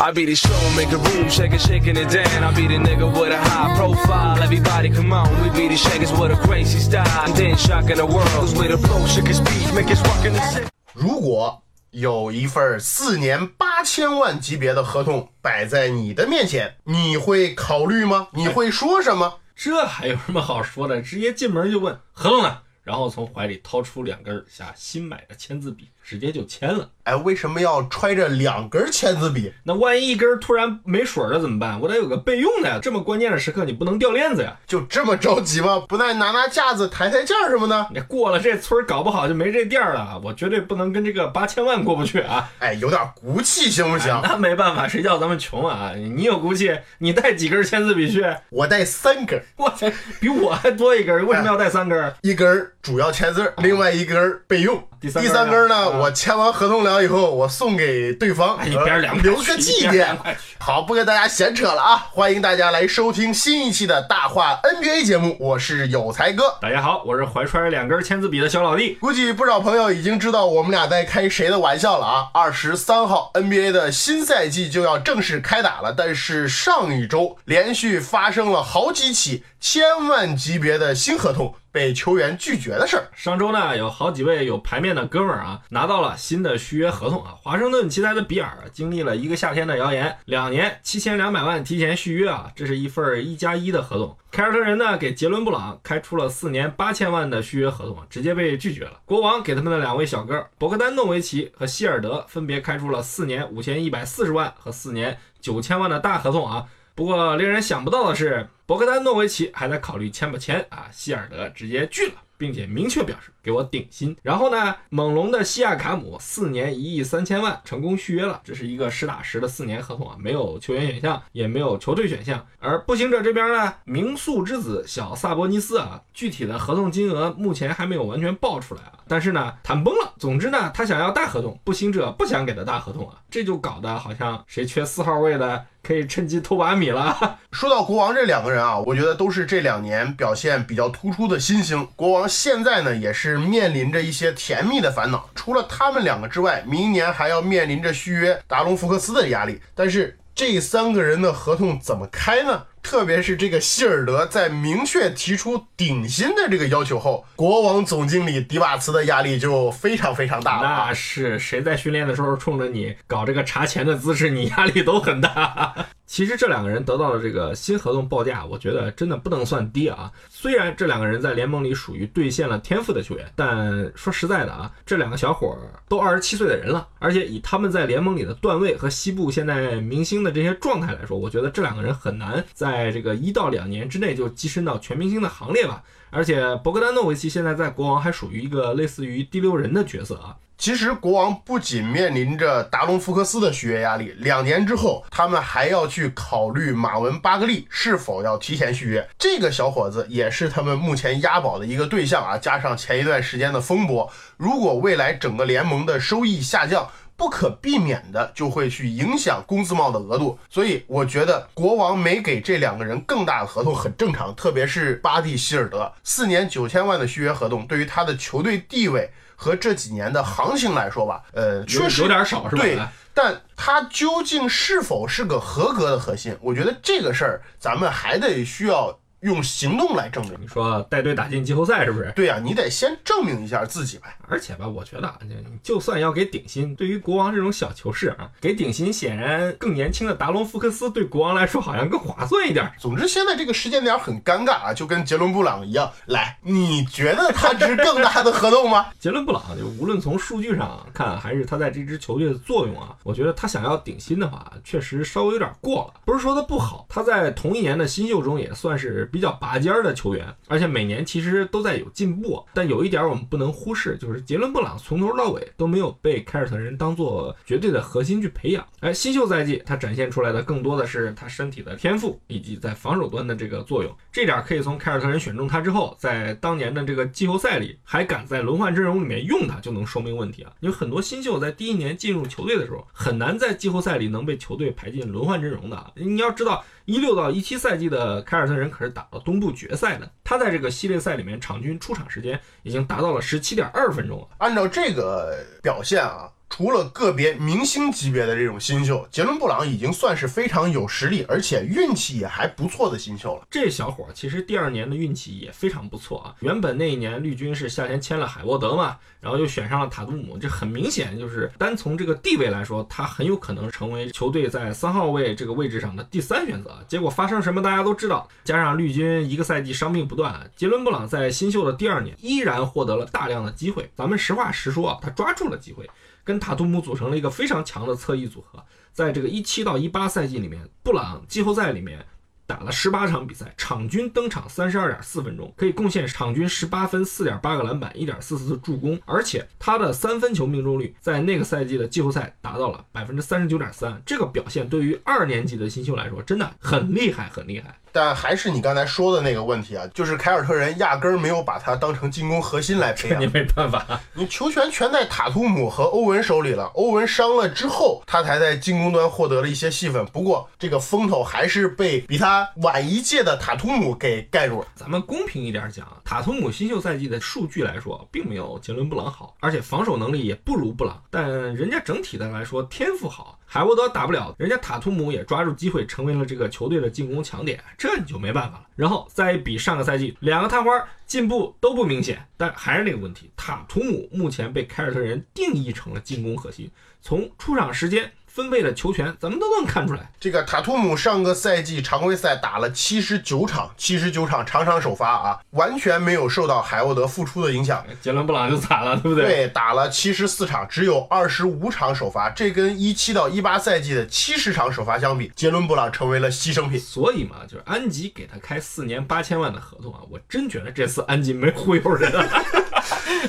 I be the show, make a room, shake it, shaking it down. I be the nigga with a high profile. Everybody come on, we be the shakers with a crazy style. And then shocking the world, cause we the flow, shake his speed, make us rockin' the city. 如果有一份四年八千万级别的合同摆在你的面前，你会考虑吗？你会说什么？这还有什么好说的？直接进门就问合同呢，然后从怀里掏出两根下新买的签字笔，直接就签了。哎，为什么要揣着两根签字笔？那万一一根突然没水了怎么办？我得有个备用的呀。这么关键的时刻，你不能掉链子呀。就这么着急吗？不带拿拿架子、抬抬件儿什么的？你过了这村儿，搞不好就没这店儿了。我绝对不能跟这个八千万过不去啊！哎，有点骨气行不行？那没办法，谁叫咱们穷啊？你有骨气，你带几根签字笔去？我带三根儿，我操，比我还多一根，为什么要带三根？一根儿主要签字儿，另外一根儿备用。第三第三根儿呢，啊我签完合同了以后，我送给对方，哎一边两呃留个纪念。好，不跟大家闲扯了啊！欢迎大家来收听新一期的大话 NBA 节目，我是有才哥。大家好，我是怀揣两根签字笔的小老弟。估计不少朋友已经知道我们俩在开谁的玩笑了啊！二十三号 NBA 的新赛季就要正式开打了，但是上一周连续发生了好几起千万级别的新合同被球员拒绝的事儿。上周呢，有好几位有牌面的哥们儿啊，拿到了新的续约合同啊。华盛顿奇才的比尔经历了一个夏天的谣言，两年七千两百万提前续约啊，这是一份一加一的合同。凯尔特人呢给杰伦布朗开出了四年八千万的续约合同，直接被拒绝了。国王给他们的两位小哥博格丹诺维奇和希尔德分别开出了四年五千一百四十万和四年九千万的大合同啊。不过令人想不到的是，博格丹诺维奇还在考虑签不签啊，希尔德直接拒了。并且明确表示给我顶薪。然后呢，猛龙的西亚卡姆四年一亿三千万成功续约了，这是一个实打实的四年合同啊，没有球员选项，也没有球队选项。而步行者这边呢，名宿之子小萨博尼斯啊，具体的合同金额目前还没有完全报出来啊，但是呢谈崩了。总之呢，他想要大合同，步行者不想给他大合同啊，这就搞得好像谁缺四号位的可以趁机偷把米了。说到国王这两个人啊，我觉得都是这两年表现比较突出的新星。国王现在呢也是面临着一些甜蜜的烦恼，除了他们两个之外，明年还要面临着续约达隆福克斯的压力。但是这三个人的合同怎么开呢？特别是这个希尔德在明确提出顶薪的这个要求后，国王总经理迪瓦茨的压力就非常非常大了。那是谁在训练的时候冲着你搞这个查钱的姿势，你压力都很大。其实这两个人得到的这个新合同报价，我觉得真的不能算低啊。虽然这两个人在联盟里属于兑现了天赋的球员，但说实在的啊，这两个小伙儿都二十七岁的人了，而且以他们在联盟里的段位和西部现在明星的这些状态来说，我觉得这两个人很难在在这个一到两年之内就跻身到全明星的行列吧。而且博格丹诺维奇现在在国王还属于一个类似于第六人的角色啊。其实国王不仅面临着达隆福克斯的续约压力，两年之后他们还要去考虑马文巴格利是否要提前续约。这个小伙子也是他们目前押宝的一个对象啊。加上前一段时间的风波，如果未来整个联盟的收益下降，不可避免的就会去影响工资帽的额度。所以我觉得国王没给这两个人更大的合同很正常，特别是巴蒂希尔德四年九千万的续约合同，对于他的球队地位。和这几年的行情来说吧，呃，确实有点少是吧？对，但他究竟是否是个合格的核心？我觉得这个事儿咱们还得需要用行动来证明。你说带队打进季后赛是不是？对呀、你得先证明一下自己呗。而且吧，我觉得啊，就算要给顶薪，对于国王这种小球市啊，给顶薪显然更年轻的达隆福克斯对国王来说好像更划算一点。总之，现在这个时间点很尴尬啊，就跟杰伦布朗一样。来，你觉得他值更大的合同吗？杰伦布朗就无论从数据上看，还是他在这支球队的作用啊，我觉得他想要顶薪的话，确实稍微有点过了。不是说他不好，他在同一年的新秀中也算是比较拔尖儿的球员，而且每年其实都在有进步。但有一点我们不能忽视，就是杰伦布朗从头到尾都没有被凯尔特人当做绝对的核心去培养。哎，新秀赛季他展现出来的更多的是他身体的天赋以及在防守端的这个作用。这点可以从凯尔特人选中他之后，在当年的这个季后赛里还敢在轮换阵容里面用他，就能说明问题啊。有很多新秀在第一年进入球队的时候，很难在季后赛里能被球队排进轮换阵容的。你要知道，一六到一七赛季的凯尔特人可是打东部决赛呢，他在这个系列赛里面场均出场时间已经达到了十七点二分钟了。按照这个表现啊，除了个别明星级别的这种新秀，杰伦布朗已经算是非常有实力，而且运气也还不错的新秀了。这小伙儿其实第二年的运气也非常不错啊。原本那一年绿军是夏天签了海沃德嘛，然后又选上了塔图姆，这很明显就是单从这个地位来说，他很有可能成为球队在三号位这个位置上的第三选择。结果发生什么大家都知道，加上绿军一个赛季伤病不断，杰伦布朗在新秀的第二年依然获得了大量的机会。咱们实话实说啊，他抓住了机会。跟塔图姆组成了一个非常强的侧翼组合，在这个一七到一八赛季里面，布朗季后赛里面打了十八场比赛，场均登场三十二点四分钟，可以贡献场均十八分、四点八个篮板、一点四次助攻，而且他的三分球命中率在那个赛季的季后赛达到了百分之三十九点三，这个表现对于二年级的新秀来说真的很厉害，很厉害。但还是你刚才说的那个问题啊，就是凯尔特人压根儿没有把他当成进攻核心来培养 你。没办法，你球权全在塔图姆和欧文手里了，欧文伤了之后，他才在进攻端获得了一些戏份。不过这个风头还是被比他晚一届的塔图姆给盖住了。咱们公平一点讲啊，塔图姆新秀赛季的数据来说，并没有杰伦布朗好，而且防守能力也不如布朗，但人家整体的来说天赋好。海沃德打不了，人家塔图姆也抓住机会成为了这个球队的进攻强点，这你就没办法了。然后再比上个赛季，两个探花进步都不明显，但还是那个问题，塔图姆目前被凯尔特人定义成了进攻核心，从出场时间。分配的球权，咱们都能看出来。这个塔图姆上个赛季常规赛打了七十九场，七十九场场场首发啊，完全没有受到海沃德复出的影响。杰伦布朗就惨了，对不对？对，打了七十四场，只有二十五场首发，这跟一七到一八赛季的七十场首发相比，杰伦布朗成为了牺牲品。所以嘛，就是安吉给他开四年八千万的合同啊，我真觉得这次安吉没忽悠人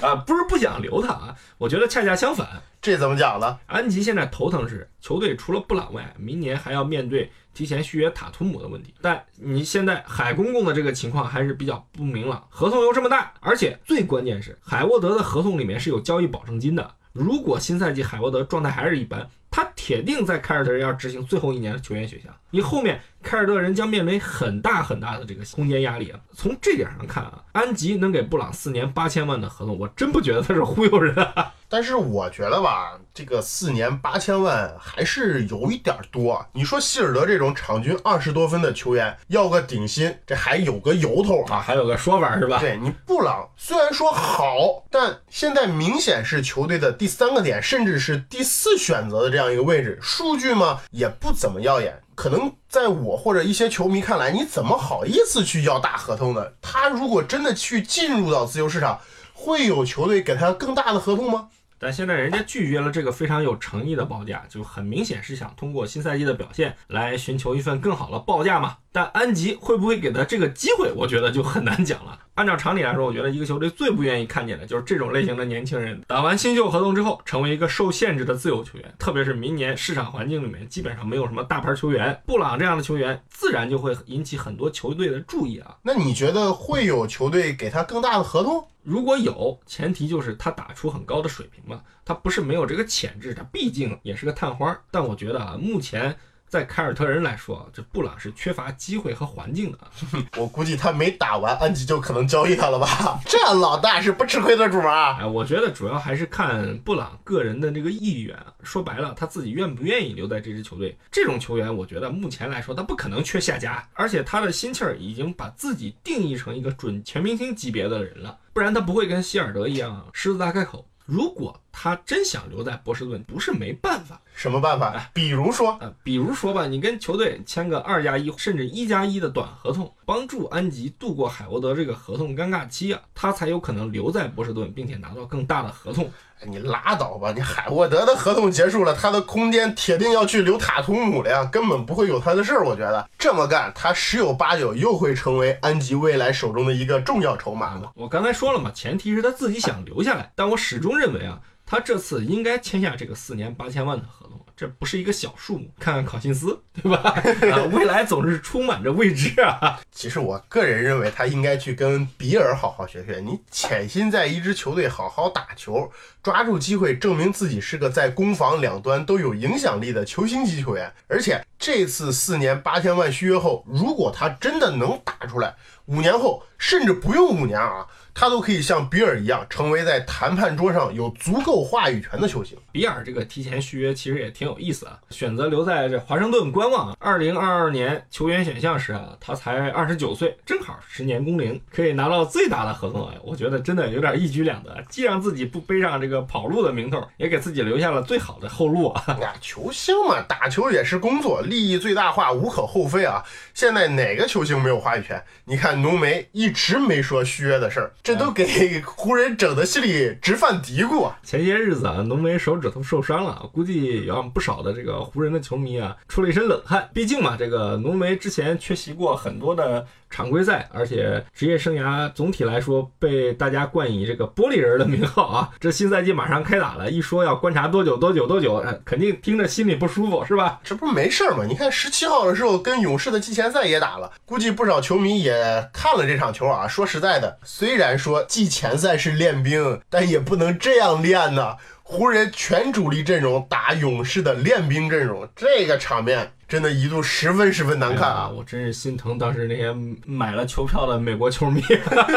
啊，啊，不是不想留他啊，我觉得恰恰相反。这怎么讲呢？安吉现在头疼是球队除了布朗外，明年还要面对提前续约塔图姆的问题。但你现在海公公的这个情况还是比较不明朗，合同又这么大，而且最关键是海沃德的合同里面是有交易保证金的。如果新赛季海沃德状态还是一般，他铁定在凯尔特人要执行最后一年的球员选项，你后面凯尔特人将面临很大很大的这个空间压力啊。从这点上看啊，安吉能给布朗四年八千万的合同，我真不觉得他是忽悠人啊。但是我觉得吧，这个四年八千万还是有一点多。你说希尔德这种场均二十多分的球员要个顶薪，这还有个由头啊。啊，还有个说法是吧？对你布朗虽然说好，但现在明显是球队的第三个点，甚至是第四选择的这样这样一个位置，数据嘛也不怎么耀眼。可能在我或者一些球迷看来，你怎么好意思去要大合同呢？他如果真的去进入到自由市场，会有球队给他更大的合同吗？但现在人家拒绝了这个非常有诚意的报价，就很明显是想通过新赛季的表现来寻求一份更好的报价嘛。但安吉会不会给他这个机会，我觉得就很难讲了。按照常理来说，我觉得一个球队最不愿意看见的就是这种类型的年轻人打完新秀合同之后，成为一个受限制的自由球员。特别是明年市场环境里面基本上没有什么大牌球员，布朗这样的球员自然就会引起很多球队的注意啊。那你觉得会有球队给他更大的合同？如果有，前提就是他打出很高的水平嘛。他不是没有这个潜质，他毕竟也是个探花。但我觉得啊，目前在凯尔特人来说，这布朗是缺乏机会和环境的。我估计他没打完，安吉就可能交易他了吧？这老大是不吃亏的主啊！哎，我觉得主要还是看布朗个人的这个意愿。说白了，他自己愿不愿意留在这支球队。这种球员，我觉得目前来说，他不可能缺下家，而且他的心气儿已经把自己定义成一个准全明星级别的人了，不然他不会跟希尔德一样狮子大开口。如果他真想留在波士顿，不是没办法。什么办法？比如说，啊，比如说吧，你跟球队签个二加一甚至一加一的短合同，帮助安吉度过海沃德这个合同尴尬期啊，他才有可能留在波士顿，并且拿到更大的合同。哎你拉倒吧！你海沃德的合同结束了，他的空间铁定要去留塔图姆了呀，根本不会有他的事儿。我觉得这么干，他十有八九又会成为安吉未来手中的一个重要筹码了。我刚才说了嘛，前提是他自己想留下来，但我始终认为啊，他这次应该签下这个四年八千万的合同，这不是一个小数目。看看考辛斯，对吧？啊，未来总是充满着未知啊。其实我个人认为，他应该去跟比尔好好学学。你潜心在一支球队好好打球，抓住机会证明自己是个在攻防两端都有影响力的球星级球员。而且这次四年八千万续约后，如果他真的能打出来，五年后甚至不用五年啊，他都可以像比尔一样，成为在谈判桌上有足够话语权的球星。比尔这个提前续约其实也挺有意思啊，选择留在这华盛顿观望。二零二二年球员选项时啊，他才二十九岁，正好十年工龄，可以拿到最大的合同啊。我觉得真的有点一举两得，既让自己不背上这个跑路的名头，也给自己留下了最好的后路啊。呀，球星嘛，打球也是工作，利益最大化无可厚非啊。现在哪个球星没有话语权？你看浓眉一直没说续约的事儿，这都给湖人整的心里直犯嘀咕啊。前些日子啊，浓眉手指头受伤了，估计让不少的这个湖人的球迷啊出了一身冷汗。毕竟嘛，这个浓眉之前缺席过很多的常规赛，而且职业生涯总体来说被大家冠以这个玻璃人的名号啊。这新赛季马上开打了，一说要观察多久多久多久，肯定听着心里不舒服，是吧？这不没事儿吗？你看十七号的时候跟勇士的季前赛也打了，估计不少球迷也看了这场球啊。说实在的，虽然说季前赛是练兵，但也不能这样练呐。湖人全主力阵容打勇士的练兵阵容，这个场面真的一度十分十分难看啊！我真是心疼当时那些买了球票的美国球迷。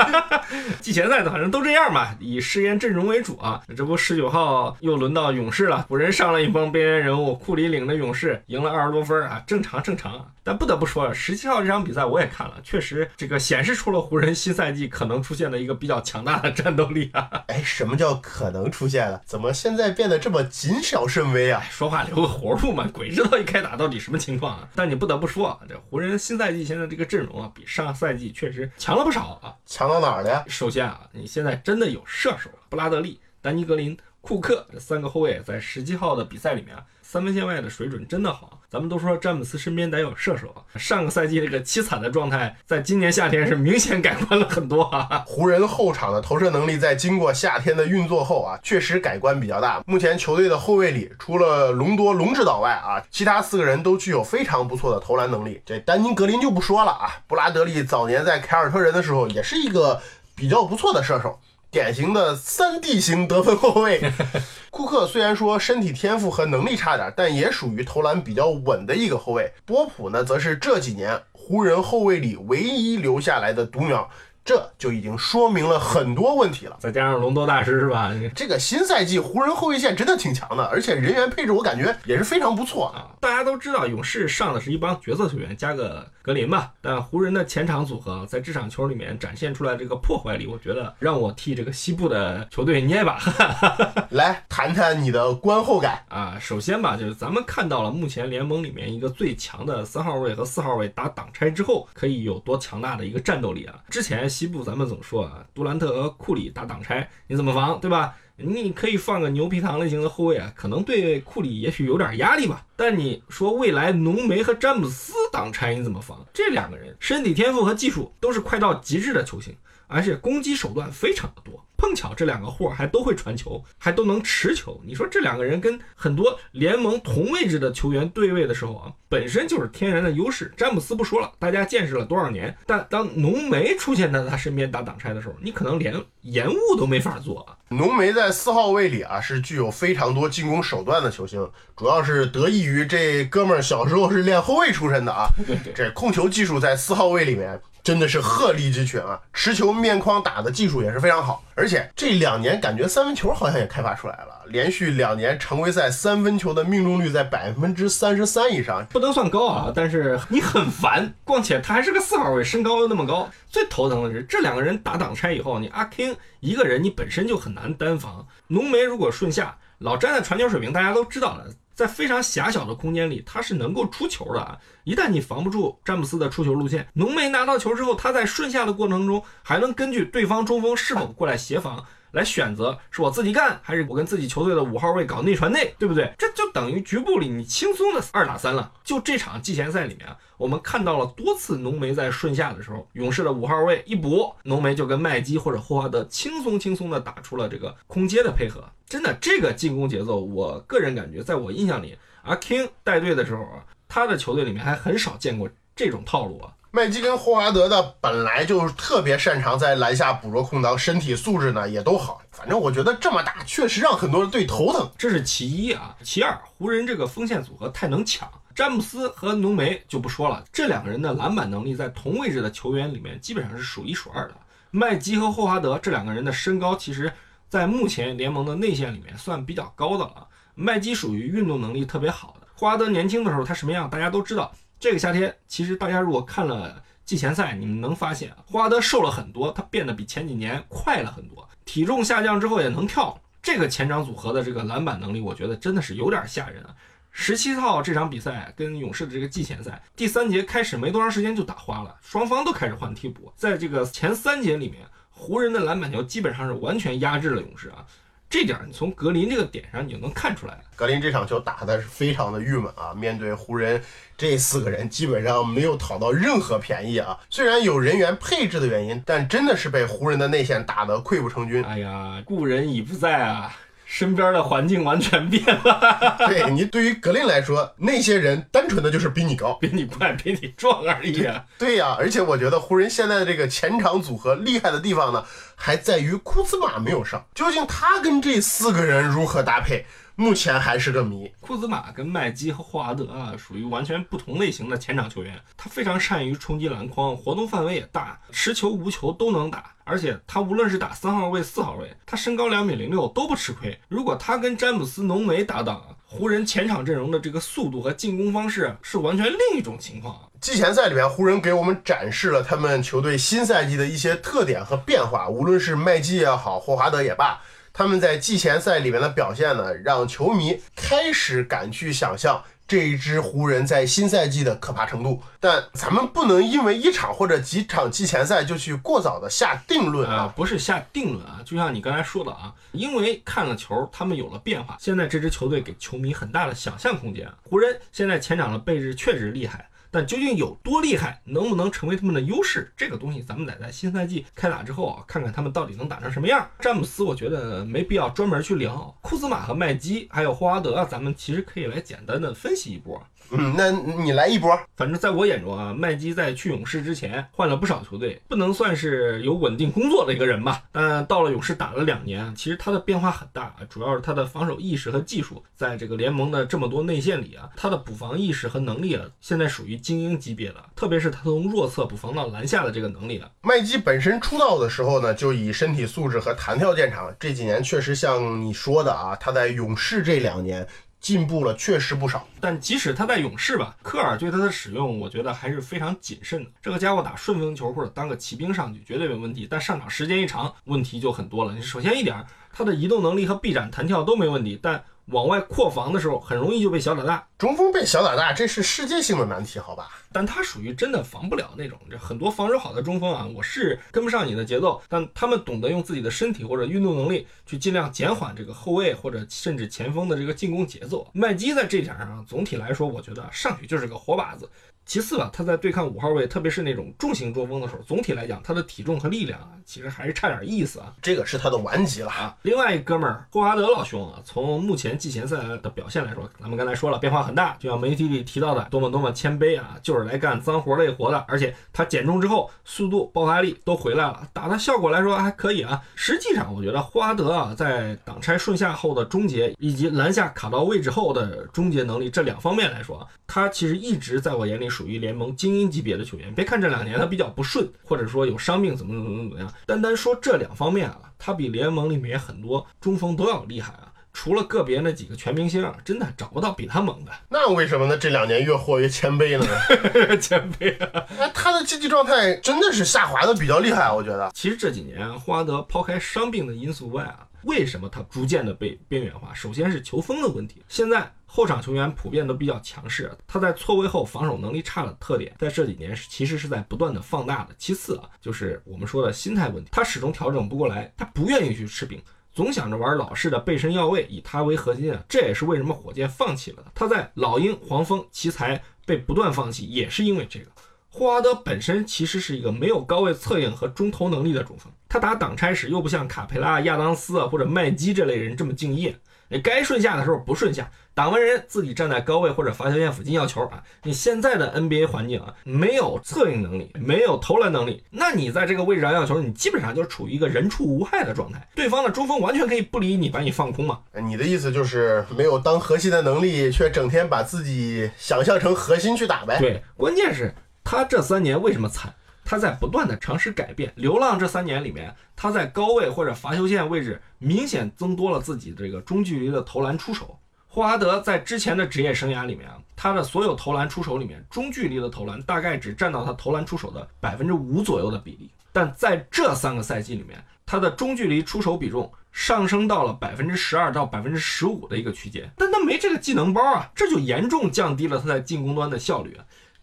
季前赛的反正都这样嘛，以试验阵容为主啊。这不十九号又轮到勇士了，湖人上了一帮边缘人物，库里领着勇士赢了二十多分啊，正常正常啊。但不得不说，十七号这场比赛我也看了，确实这个显示出了湖人新赛季可能出现的一个比较强大的战斗力啊。哎，什么叫可能出现了？怎么现在变得这么谨小慎微啊？说话留个活路嘛，鬼知道一开打到底什么情况啊！但你不得不说啊，这湖人新赛季现在这个阵容啊，比上赛季确实强了不少啊。强到哪儿了呀？首先啊，你现在真的有射手，布拉德利、丹尼格林、库克这三个后卫在十七号的比赛里面啊，三分线外的水准真的好。咱们都说詹姆斯身边得有射手啊，上个赛季这个凄惨的状态，在今年夏天是明显改观了很多啊。湖人后场的投射能力在经过夏天的运作后啊，确实改观比较大。目前球队的后卫里，除了隆多、龙指导外啊，其他四个人都具有非常不错的投篮能力。这丹尼格林就不说了啊，布拉德利早年在凯尔特人的时候也是一个比较不错的射手。典型的三 D 型得分后卫，库克虽然说身体天赋和能力差点，但也属于投篮比较稳的一个后卫。波普呢，则是这几年湖人后卫里唯一留下来的独苗，这就已经说明了很多问题了。再加上隆多大师是吧？这个新赛季湖人后卫线真的挺强的，而且人员配置我感觉也是非常不错啊。啊，大家都知道勇士上的是一帮角色球员加个格林吧，但湖人的前场组合在这场球里面展现出来这个破坏力，我觉得让我替这个西部的球队捏一把汗 来谈谈你的观后感。啊。首先吧，就是咱们看到了目前联盟里面一个最强的三号位和四号位打挡拆之后可以有多强大的一个战斗力啊。之前西部咱们总说啊，杜兰特和库里打挡拆，你怎么防，对吧？你可以放个牛皮糖类型的后卫啊，可能对库里也许有点压力吧。但你说未来浓眉和詹姆斯挡拆你怎么防？这两个人身体天赋和技术都是快到极致的球星，而且攻击手段非常的多。碰巧这两个货还都会传球，还都能持球。你说这两个人跟很多联盟同位置的球员对位的时候啊，本身就是天然的优势。詹姆斯不说了，大家见识了多少年，但当浓眉出现在他身边打挡拆的时候，你可能连延误都没法做啊。浓眉在四号位里啊，是具有非常多进攻手段的球星，主要是得益于这哥们儿小时候是练后卫出身的啊。这控球技术在四号位里面真的是鹤立鸡群啊！持球面框打的技术也是非常好，而且这两年感觉三分球好像也开发出来了，连续两年常规赛三分球的命中率在百分之三十三以上，不能算高啊，但是你很烦。况且他还是个四号位，身高又那么高，最头疼的是这两个人打挡拆以后，你阿 king 一个人你本身就很难单防，浓眉如果顺下，老詹的传球水平大家都知道了。在非常狭小的空间里，他是能够出球的啊！一旦你防不住詹姆斯的出球路线，浓眉拿到球之后，他在顺下的过程中，还能根据对方中锋是否过来协防，来选择是我自己干，还是我跟自己球队的五号位搞内传内，对不对？这就等于局部里你轻松的二打三了。就这场季前赛里面啊，我们看到了多次浓眉在顺下的时候，勇士的五号位一补，浓眉就跟麦基或者霍华德轻松轻松的打出了这个空接的配合。真的，这个进攻节奏，我个人感觉，在我印象里，阿 King 带队的时候啊，他的球队里面还很少见过这种套路啊。麦基跟霍华德呢，本来就特别擅长在篮下捕捉空当，身体素质呢也都好。反正我觉得这么打，确实让很多人对头疼。这是其一啊，其二，湖人这个锋线组合太能抢，詹姆斯和浓眉就不说了，这两个人的篮板能力在同位置的球员里面基本上是数一数二的。麦基和霍华德这两个人的身高其实。在目前联盟的内线里面算比较高的了。麦基属于运动能力特别好的。霍华德年轻的时候他什么样，大家都知道。这个夏天，其实大家如果看了季前赛，你们能发现霍华德瘦了很多，他变得比前几年快了很多。体重下降之后也能跳。这个前场组合的这个篮板能力，我觉得真的是有点吓人啊。十七号这场比赛跟勇士的这个季前赛，第三节开始没多长时间就打花了，双方都开始换替补。在这个前三节里面。湖人的篮板球基本上是完全压制了勇士啊，这点你从格林这个点上你就能看出来。格林这场球打的是非常的郁闷啊，面对湖人这四个人，基本上没有讨到任何便宜啊。虽然有人员配置的原因，但真的是被湖人的内线打得溃不成军。哎呀，故人已不在啊。身边的环境完全变了。对你，对于格林来说，那些人单纯的就是比你高、比你快、比你壮而已。对呀，而且我觉得湖人现在的这个前场组合厉害的地方呢，还在于库兹马没有上。究竟他跟这四个人如何搭配？目前还是个谜。库兹马跟麦基和霍华德啊，属于完全不同类型的前场球员。他非常善于冲击篮筐，活动范围也大，持球无球都能打。而且他无论是打三号位、四号位，他身高两米零六都不吃亏。如果他跟詹姆斯、浓眉搭档，湖人前场阵容的这个速度和进攻方式是完全另一种情况。季前赛里面，湖人给我们展示了他们球队新赛季的一些特点和变化，无论是麦基也好，霍华德也罢。他们在季前赛里面的表现呢，让球迷开始敢去想象这一支湖人在新赛季的可怕程度。但咱们不能因为一场或者几场季前赛就去过早的下定论啊！不是下定论啊，就像你刚才说的啊，因为看了球，他们有了变化。现在这支球队给球迷很大的想象空间。湖人现在前场的配置确实厉害。但究竟有多厉害，能不能成为他们的优势？这个东西咱们得在新赛季开打之后啊，看看他们到底能打成什么样。詹姆斯，我觉得没必要专门去聊。库兹马和麦基，还有霍华德，咱们其实可以来简单的分析一波。嗯，那你来一波。反正在我眼中啊，麦基在去勇士之前换了不少球队，不能算是有稳定工作的一个人吧。但到了勇士打了两年，其实他的变化很大，主要是他的防守意识和技术，在这个联盟的这么多内线里啊，他的补防意识和能力啊，现在属于精英级别的。特别是他从弱侧补防到篮下的这个能力啊。麦基本身出道的时候呢，就以身体素质和弹跳见长。这几年确实像你说的啊，他在勇士这两年。进步了，确实不少。但即使他在勇士吧，科尔对他的使用，我觉得还是非常谨慎的。这个家伙打顺风球或者当个骑兵上去绝对没问题，但上场时间一长，问题就很多了。首先一点，他的移动能力和臂展弹跳都没问题，但。往外扩防的时候，很容易就被小打大。中锋被小打大，这是世界性的难题，好吧？但他属于真的防不了那种。这很多防守好的中锋啊，我是跟不上你的节奏，但他们懂得用自己的身体或者运动能力去尽量减缓这个后卫或者甚至前锋的这个进攻节奏。麦基在这点上，总体来说，我觉得上去就是个活靶子。其次吧，他在对抗五号位，特别是那种重型中锋的时候，总体来讲，他的体重和力量啊，其实还是差点意思啊。这个是他的顽疾了啊。另外一哥们儿霍华德老兄啊，从目前季前赛的表现来说，咱们刚才说了变化很大，就像媒体里提到的，多么多么谦卑啊，就是来干脏活累活的，而且他减重之后速度、爆发力都回来了，打的效果来说还可以啊。实际上，我觉得霍华德啊，在挡拆顺下后的终结，以及篮下卡到位置后的终结能力这两方面来说，他其实一直在我眼里属于联盟精英级别的球员。别看这两年他比较不顺，或者说有伤病怎么怎么怎么样，单单说这两方面啊。他比联盟里面很多中锋都要厉害啊！除了个别那几个全明星啊，真的找不到比他猛的。那为什么呢？这两年越活越谦卑了呢？谦卑啊！那，他的竞技状态真的是下滑的比较厉害，我觉得。其实这几年，霍华德抛开伤病的因素外啊，为什么他逐渐的被边缘化？首先是球风的问题。现在。后场球员普遍都比较强势，他在错位后防守能力差的特点，在这几年是其实是在不断的放大的。其次啊，就是我们说的心态问题，他始终调整不过来，他不愿意去吃饼，总想着玩老式的背身要位，以他为核心啊。这也是为什么火箭放弃了他。他在老鹰、黄蜂、奇才被不断放弃，也是因为这个。霍华德本身其实是一个没有高位策应和中投能力的中锋，他打挡拆时又不像卡佩拉、亚当斯啊或者麦基这类人这么敬业。你该顺下的时候不顺下，挡完人自己站在高位或者罚球线附近要球啊！你现在的 NBA 环境啊，没有策应能力，没有投篮能力，那你在这个位置上要球，你基本上就是处于一个人畜无害的状态。对方的中锋完全可以不理你，把你放空嘛。你的意思就是没有当核心的能力，却整天把自己想象成核心去打呗？对，关键是他这三年为什么惨？他在不断的尝试改变。流浪这三年里面，他在高位或者罚球线位置明显增多了自己这个中距离的投篮出手。霍华德在之前的职业生涯里面啊，他的所有投篮出手里面，中距离的投篮大概只占到他投篮出手的百分之五左右的比例。但在这三个赛季里面，他的中距离出手比重上升到了百分之十二到百分之十五的一个区间。但他没这个技能包啊，这就严重降低了他在进攻端的效率。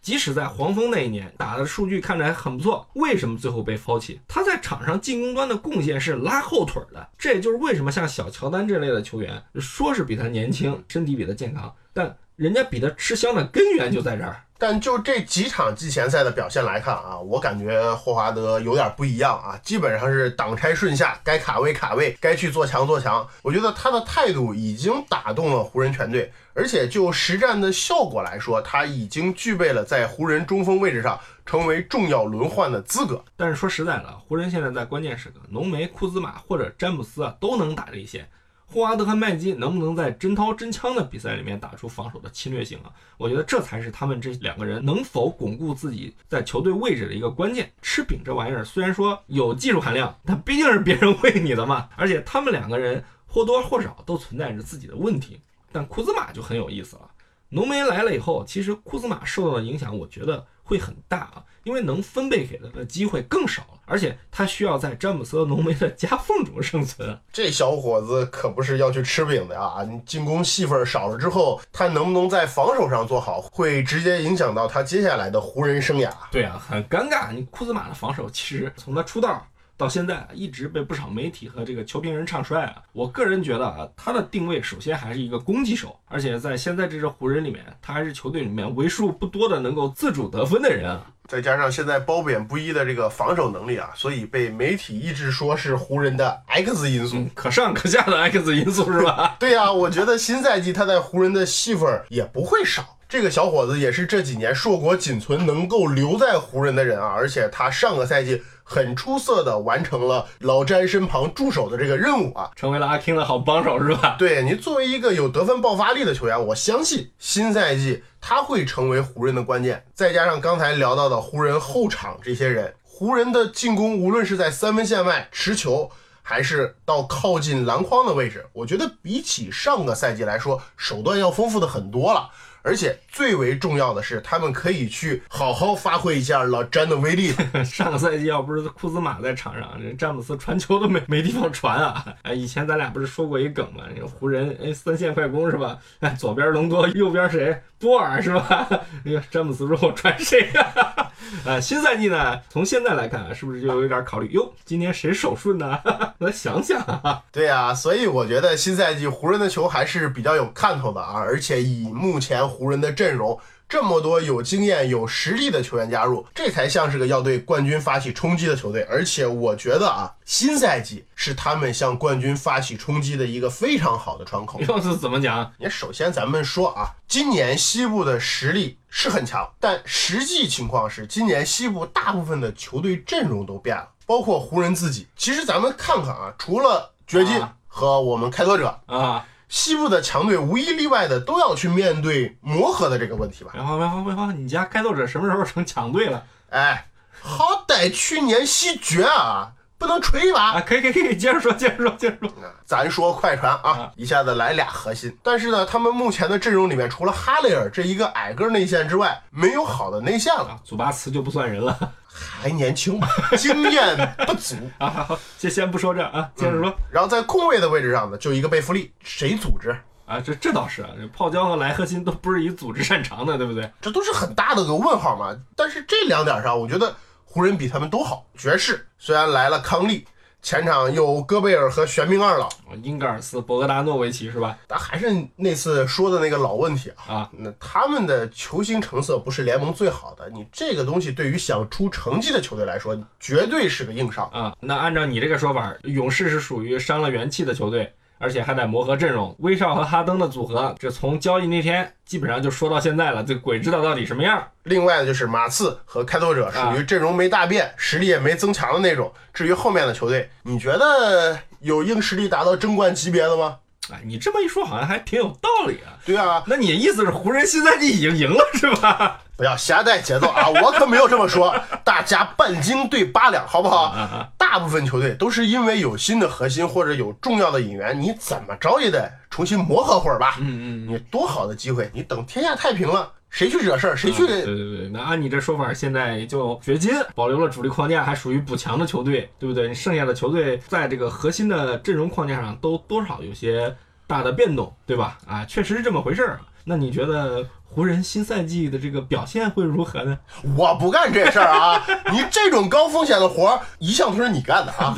即使在黄蜂那一年打的数据看着还很不错，为什么最后被抛弃？他在场上进攻端的贡献是拉后腿的，这也就是为什么像小乔丹这类的球员，说是比他年轻，身体比他健康，但人家比他吃香的根源就在这儿。但就这几场季前赛的表现来看啊，我感觉霍华德有点不一样啊，基本上是挡拆顺下，该卡位卡位，该去做强做强。我觉得他的态度已经打动了湖人全队，而且就实战的效果来说，他已经具备了在湖人中锋位置上成为重要轮换的资格。但是说实在的，湖人现在在关键时刻，浓眉、库兹马或者詹姆斯啊都能打这一线。霍华德和麦基能不能在真刀真枪的比赛里面打出防守的侵略性啊？我觉得这才是他们这两个人能否巩固自己在球队位置的一个关键。吃饼这玩意儿虽然说有技术含量，但毕竟是别人喂你的嘛。而且他们两个人或多或少都存在着自己的问题。但库兹马就很有意思了，浓眉来了以后，其实库兹马受到的影响，我觉得。会很大啊，因为能分配给他的机会更少了，而且他需要在詹姆斯和浓眉的夹缝中生存。这小伙子可不是要去吃饼的啊！你进攻戏份少了之后，他能不能在防守上做好，会直接影响到他接下来的湖人生涯。对啊，很尴尬。你库兹马的防守其实从他出道。到现在一直被不少媒体和这个球评人唱衰啊！我个人觉得啊，他的定位首先还是一个攻击手，而且在现在这支湖人里面，他还是球队里面为数不多的能够自主得分的人啊。再加上现在褒贬不一的这个防守能力啊，所以被媒体一直说是湖人的 X 因素，可上可下的 X 因素是吧？对呀，我觉得新赛季他在湖人的戏份也不会少。这个小伙子也是这几年硕果仅存能够留在湖人的人啊，而且他上个赛季。很出色的完成了老詹身旁助手的这个任务啊，成为了阿 king 的好帮手是吧？对你作为一个有得分爆发力的球员，我相信新赛季他会成为湖人的关键。再加上刚才聊到的湖人后场这些人，湖人的进攻无论是在三分线外持球，还是到靠近篮筐的位置，我觉得比起上个赛季来说，手段要丰富的很多了。而且最为重要的是，他们可以去好好发挥一下老詹的威力。上个赛季要不是库兹马在场上，人詹姆斯传球都没没地方传啊！哎，以前咱俩不是说过一梗吗？湖人哎三线快攻是吧？哎，左边隆多，右边谁？波尔是吧？那个詹姆斯说：“我传谁呀？” 呃，新赛季呢，从现在来看，是不是就有点考虑？哟，今年谁手顺呢？来想想啊。对呀，所以我觉得新赛季湖人的球还是比较有看头的啊，而且以目前湖人的阵容。这么多有经验、有实力的球员加入，这才像是个要对冠军发起冲击的球队。而且我觉得啊，新赛季是他们向冠军发起冲击的一个非常好的窗口。又是怎么讲？你首先咱们说啊，今年西部的实力是很强，但实际情况是，今年西部大部分的球队阵容都变了，包括湖人自己。其实咱们看看啊，除了掘金啊和我们开拓者，啊，西部的强队无一例外的都要去面对磨合的这个问题吧？别慌别慌别慌，你家开拓者什么时候成强队了？哎，好歹去年西决啊，不能吹吧？啊，可以可以可以，接着说接着说接着说。咱说快船啊，一下子来俩核心，但是呢，他们目前的阵容里面，除了哈雷尔这一个矮个内线之外，没有好的内线了，啊，祖巴茨就不算人了还年轻嘛，经验不足。啊。好好先先不说这啊，接着说、然后在控卫的位置上呢，就一个贝弗利，谁组织？啊，这这倒是啊，这泡椒和莱赫辛都不是以组织擅长的，对不对？这都是很大的个问号嘛。但是这两点上，我觉得湖人比他们都好。爵士虽然来了康利，前场有戈贝尔和玄冥二老，啊英格尔斯、博格达诺维奇是吧？但还是那次说的那个老问题啊。啊，那他们的球星成色不是联盟最好的，你这个东西对于想出成绩的球队来说，绝对是个硬伤。啊，那按照你这个说法，勇士是属于伤了元气的球队，而且还得磨合阵容。威少和哈登的组合，这从交易那天基本上就说到现在了，这鬼知道到底什么样。另外就是马刺和开拓者属于阵容没大变，实力也没增强的那种。至于后面的球队，你觉得有硬实力达到争冠级别的吗？哎，你这么一说，好像还挺有道理啊。对啊，那你意思是湖人新赛季已经赢了是吧？不要瞎带节奏啊！我可没有这么说，大家半斤对八两，好不好？啊大部分球队都是因为有新的核心或者有重要的引援，你怎么着也得重新磨合会儿吧。嗯嗯，你多好的机会，你等天下太平了，谁去惹事儿，谁去？对对对，那按你这说法，现在就掘金保留了主力框架，还属于补强的球队，对不对？你剩下的球队在这个核心的阵容框架上都多少有些大的变动，对吧？啊，确实是这么回事儿。那你觉得湖人新赛季的这个表现会如何呢？我不干这事儿啊！你这种高风险的活儿，一向都是你干的啊！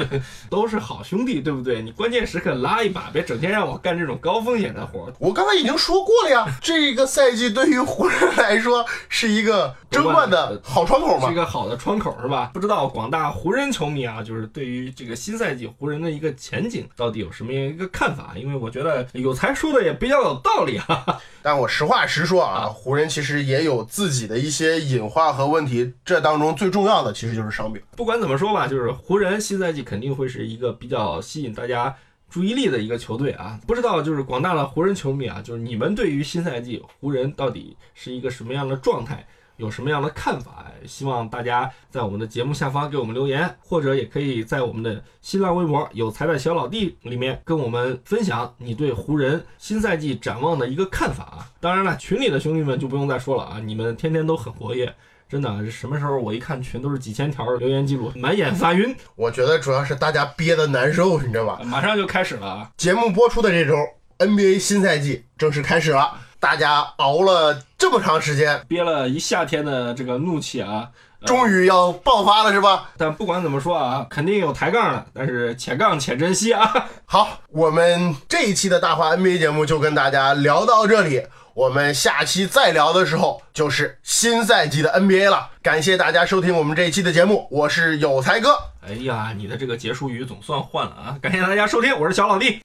都是好兄弟，对不对？你关键时刻拉一把，别整天让我干这种高风险的活儿。我刚才已经说过了呀，这个赛季对于湖人来说是一个争冠的好窗口嘛是一。个好的窗口，是吧？不知道广大湖人球迷啊，就是对于这个新赛季湖人的一个前景到底有什么样一个看法？因为我觉得有才说的也比较有道理啊。但我实话实说啊，湖人其实也有自己的一些隐患和问题，这当中最重要的其实就是伤病。不管怎么说吧，就是湖人新赛季肯定会是一个比较吸引大家注意力的一个球队啊。不知道就是广大的湖人球迷啊，就是你们对于新赛季湖人到底是一个什么样的状态？有什么样的看法？希望大家在我们的节目下方给我们留言，或者也可以在我们的新浪微博“有才的小老弟”里面跟我们分享你对湖人新赛季展望的一个看法啊。当然了，群里的兄弟们就不用再说了啊，你们天天都很活跃。真的，这什么时候我一看群都是几千条留言记录，满眼发晕，我觉得主要是大家憋得难受，你知道吧？马上就开始了啊！节目播出的这周，NBA 新赛季正式开始了，大家熬了这么长时间，憋了一夏天的这个怒气啊，终于要爆发了，是吧？但不管怎么说啊，肯定有抬杠的，但是且杠且珍惜啊！好，我们这一期的大话 NBA 节目就跟大家聊到这里。我们下期再聊的时候，就是新赛季的 NBA 了。感谢大家收听我们这一期的节目，我是有才哥。哎呀，你的这个结束语总算换了啊！感谢大家收听，我是小老弟。